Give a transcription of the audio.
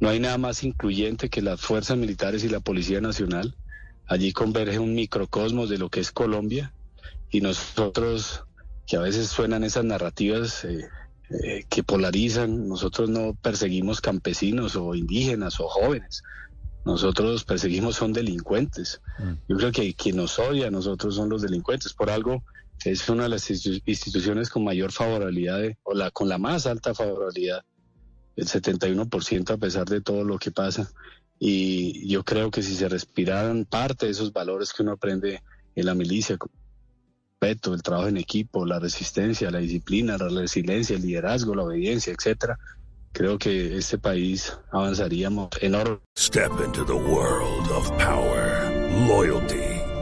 no hay nada más incluyente que las fuerzas militares y la Policía Nacional. Allí converge un microcosmos de lo que es Colombia y nosotros, que a veces suenan esas narrativas eh, eh, que polarizan, nosotros no perseguimos campesinos o indígenas o jóvenes. Nosotros perseguimos son delincuentes. Yo creo que quien nos odia a nosotros son los delincuentes. Por algo es una de las institu- instituciones con mayor favorabilidad, de- o la con la más alta favorabilidad, el 71% a pesar de todo lo que pasa. Y yo creo que si se respiraran parte de esos valores que uno aprende en la milicia, como el respeto, el trabajo en equipo, la resistencia, la disciplina, la resiliencia, el liderazgo, la obediencia, etcétera, creo que este país avanzaríamos enorme. Step into the world of power, loyalty,